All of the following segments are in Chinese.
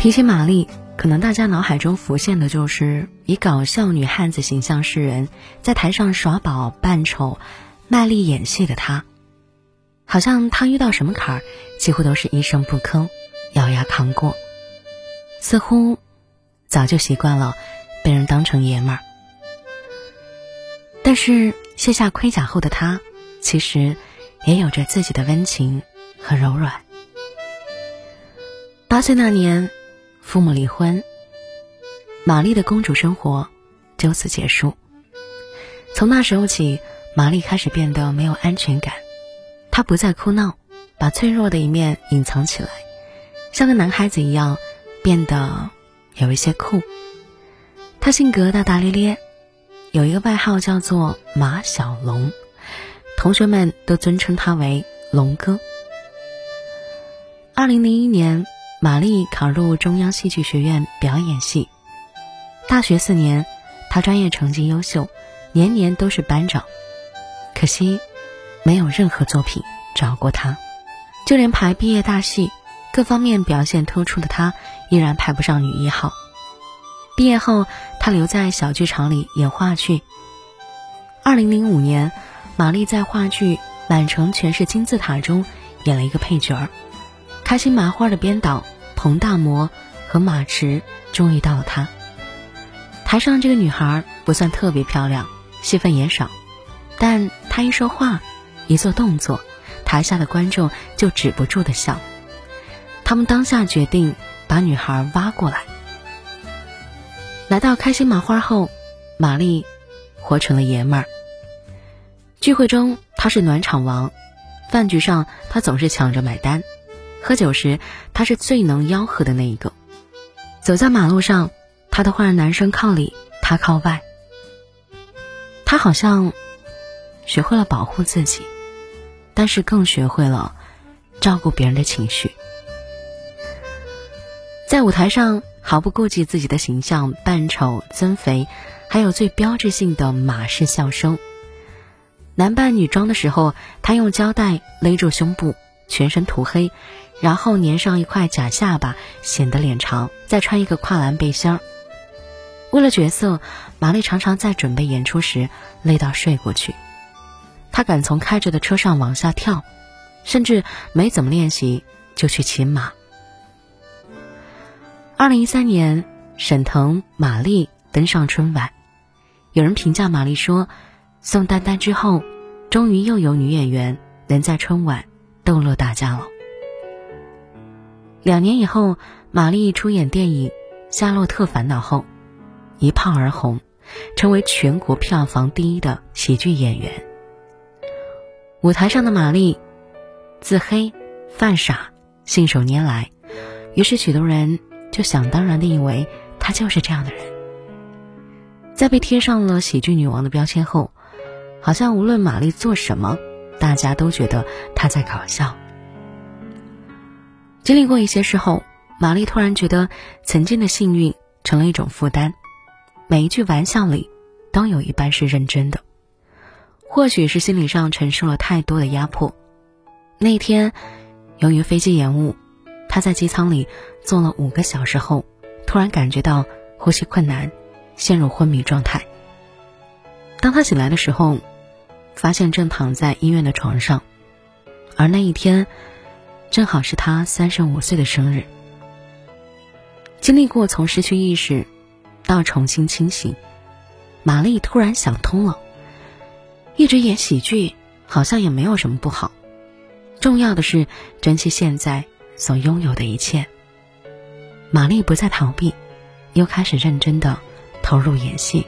提起玛丽，可能大家脑海中浮现的就是以搞笑女汉子形象示人，在台上耍宝扮丑，卖力演戏的她。好像她遇到什么坎儿，几乎都是一声不吭，咬牙扛过。似乎早就习惯了被人当成爷们儿。但是卸下盔甲后的她，其实也有着自己的温情和柔软。八岁那年，父母离婚，玛丽的公主生活就此结束。从那时候起，玛丽开始变得没有安全感，她不再哭闹，把脆弱的一面隐藏起来，像个男孩子一样，变得有一些酷。她性格大大咧咧。有一个外号叫做马小龙，同学们都尊称他为龙哥。二零零一年，玛丽考入中央戏剧学院表演系。大学四年，她专业成绩优秀，年年都是班长。可惜，没有任何作品找过她，就连排毕业大戏，各方面表现突出的她，依然排不上女一号。毕业后，他留在小剧场里演话剧。二零零五年，玛丽在话剧《满城全是金字塔》中演了一个配角儿。开心麻花的编导彭大魔和马驰终于到了他。台上这个女孩不算特别漂亮，戏份也少，但她一说话，一做动作，台下的观众就止不住的笑。他们当下决定把女孩挖过来。来到开心麻花后，玛丽活成了爷们儿。聚会中他是暖场王，饭局上他总是抢着买单，喝酒时他是最能吆喝的那一个。走在马路上，他都会让男生靠里，他靠外。他好像学会了保护自己，但是更学会了照顾别人的情绪。在舞台上。毫不顾忌自己的形象，扮丑增肥，还有最标志性的马式笑声。男扮女装的时候，他用胶带勒住胸部，全身涂黑，然后粘上一块假下巴，显得脸长，再穿一个跨栏背心儿。为了角色，玛丽常常在准备演出时累到睡过去。她敢从开着的车上往下跳，甚至没怎么练习就去骑马。二零一三年，沈腾、马丽登上春晚。有人评价马丽说：“宋丹丹之后，终于又有女演员能在春晚逗乐大家了。”两年以后，马丽出演电影《夏洛特烦恼》后，一炮而红，成为全国票房第一的喜剧演员。舞台上的马丽，自黑、犯傻、信手拈来，于是许多人。就想当然的以为她就是这样的人，在被贴上了喜剧女王的标签后，好像无论玛丽做什么，大家都觉得他在搞笑。经历过一些事后，玛丽突然觉得曾经的幸运成了一种负担，每一句玩笑里都有一半是认真的。或许是心理上承受了太多的压迫，那天由于飞机延误。他在机舱里坐了五个小时后，突然感觉到呼吸困难，陷入昏迷状态。当他醒来的时候，发现正躺在医院的床上，而那一天正好是他三十五岁的生日。经历过从失去意识到重新清醒，玛丽突然想通了：一直演喜剧好像也没有什么不好，重要的是珍惜现在。所拥有的一切，玛丽不再逃避，又开始认真的投入演戏，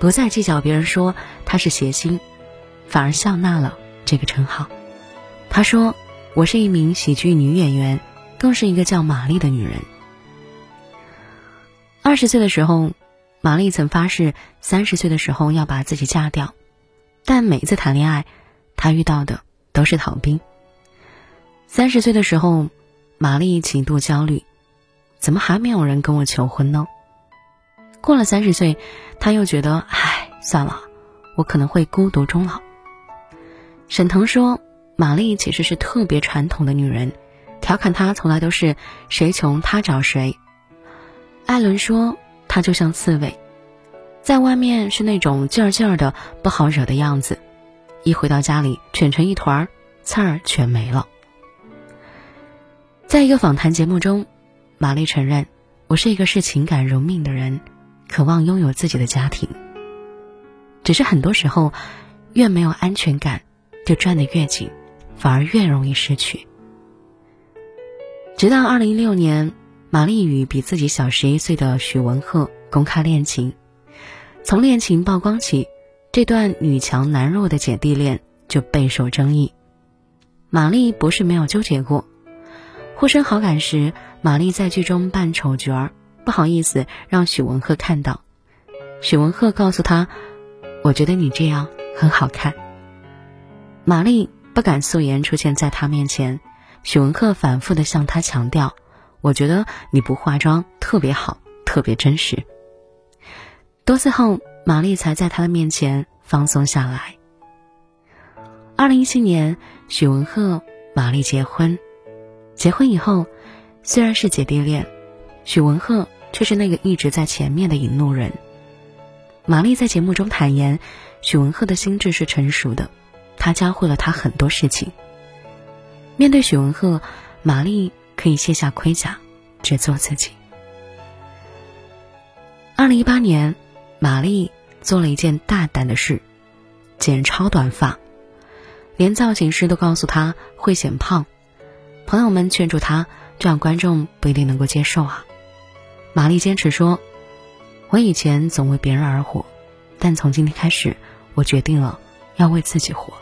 不再计较别人说她是谐星，反而笑纳了这个称号。她说：“我是一名喜剧女演员，更是一个叫玛丽的女人。”二十岁的时候，玛丽曾发誓三十岁的时候要把自己嫁掉，但每一次谈恋爱，她遇到的都是逃兵。三十岁的时候。玛丽极度焦虑，怎么还没有人跟我求婚呢？过了三十岁，她又觉得，唉，算了，我可能会孤独终老。沈腾说，玛丽其实是特别传统的女人，调侃他从来都是谁穷他找谁。艾伦说她就像刺猬，在外面是那种劲儿劲儿的不好惹的样子，一回到家里蜷成一团，刺儿全没了。在一个访谈节目中，玛丽承认：“我是一个视情感如命的人，渴望拥有自己的家庭。只是很多时候，越没有安全感，就转得越紧，反而越容易失去。”直到二零一六年，玛丽与比自己小十一岁的许文赫公开恋情。从恋情曝光起，这段女强男弱的姐弟恋就备受争议。玛丽不是没有纠结过，互生好感时，玛丽在剧中扮丑角儿，不好意思让许文赫看到。许文赫告诉她：“我觉得你这样很好看。”玛丽不敢素颜出现在他面前。许文赫反复的向他强调：“我觉得你不化妆特别好，特别真实。”多次后，玛丽才在他的面前放松下来。二零一七年，许文赫、玛丽结婚。结婚以后，虽然是姐弟恋，许文赫却是那个一直在前面的引路人。玛丽在节目中坦言，许文赫的心智是成熟的，他教会了他很多事情。面对许文赫，玛丽可以卸下盔甲，只做自己。二零一八年，玛丽做了一件大胆的事，剪超短发，连造型师都告诉她会显胖。朋友们劝住她，这样观众不一定能够接受啊。玛丽坚持说：“我以前总为别人而活，但从今天开始，我决定了要为自己活。”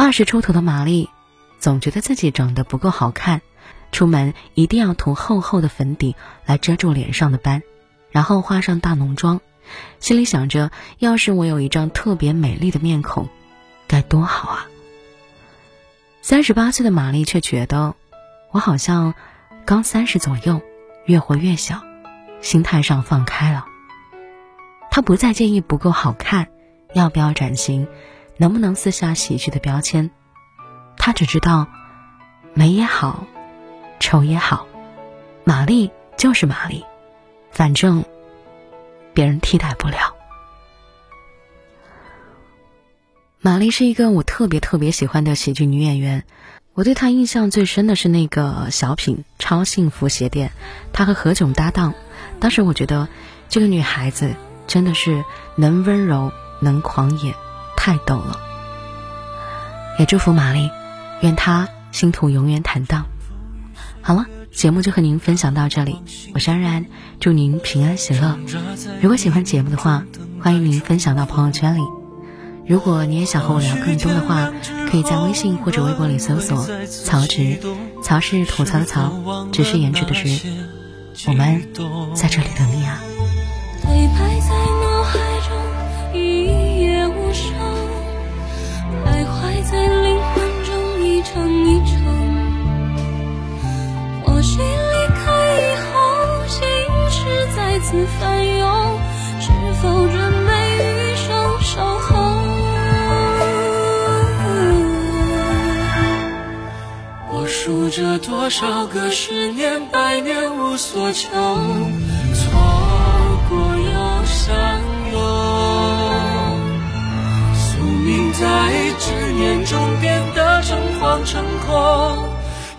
二十出头的玛丽，总觉得自己长得不够好看，出门一定要涂厚厚的粉底来遮住脸上的斑，然后化上大浓妆，心里想着：要是我有一张特别美丽的面孔，该多好啊！三十八岁的玛丽却觉得，我好像刚三十左右，越活越小，心态上放开了。她不再介意不够好看，要不要转型。能不能撕下喜剧的标签？他只知道，美也好，丑也好，玛丽就是玛丽，反正别人替代不了。玛丽是一个我特别特别喜欢的喜剧女演员，我对她印象最深的是那个小品《超幸福鞋店》，她和何炅搭档，当时我觉得这个女孩子真的是能温柔，能狂野。太逗了，也祝福玛丽，愿她星途永远坦荡。好了，节目就和您分享到这里，我是安然，祝您平安喜乐。如果喜欢节目的话，欢迎您分享到朋友圈里。如果你也想和我聊更多的话，可以在微信或者微博里搜索“曹植”，曹是吐槽的曹，植是颜值的植。我们在这里等你啊。多少个十年百年无所求，错过又相拥，宿命在执念中变得诚惶诚恐，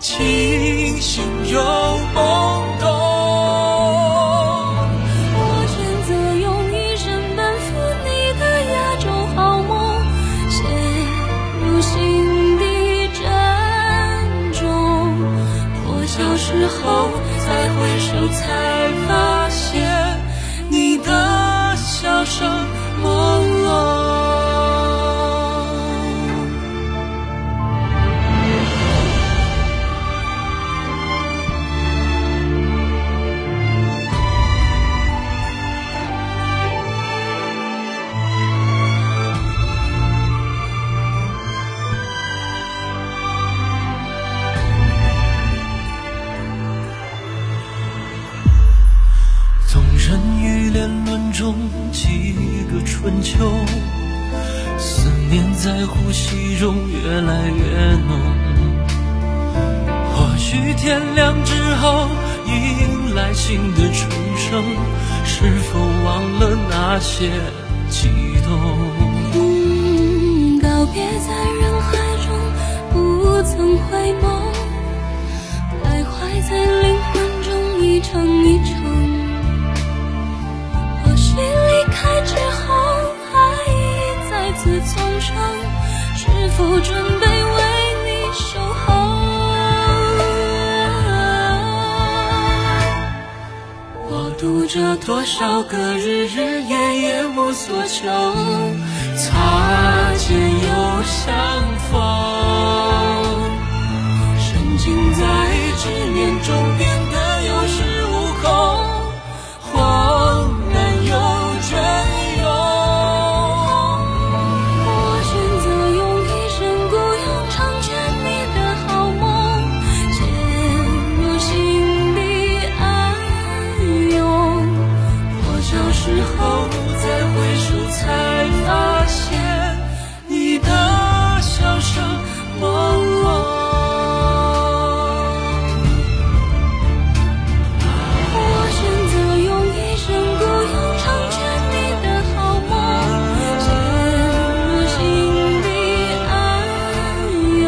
清醒又懵后再回首才呼吸中越来越浓。或许天亮之后迎来新的重生，是否忘了那些悸动？告别在人海中，不曾回眸，徘徊在灵魂中一程一程。多少个日日夜夜我所求，擦肩又相逢，深情在执念中。才发现你的笑声朦胧我选择用一生孤勇成全你的好梦渐入心底暗涌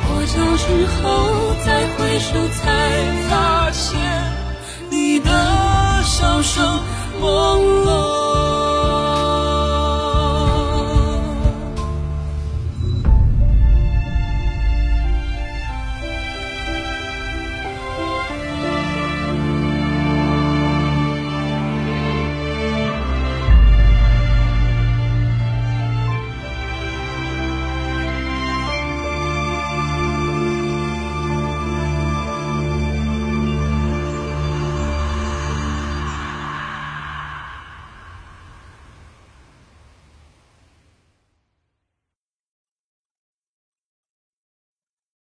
破晓之后再回首才发现你的笑声朦胧。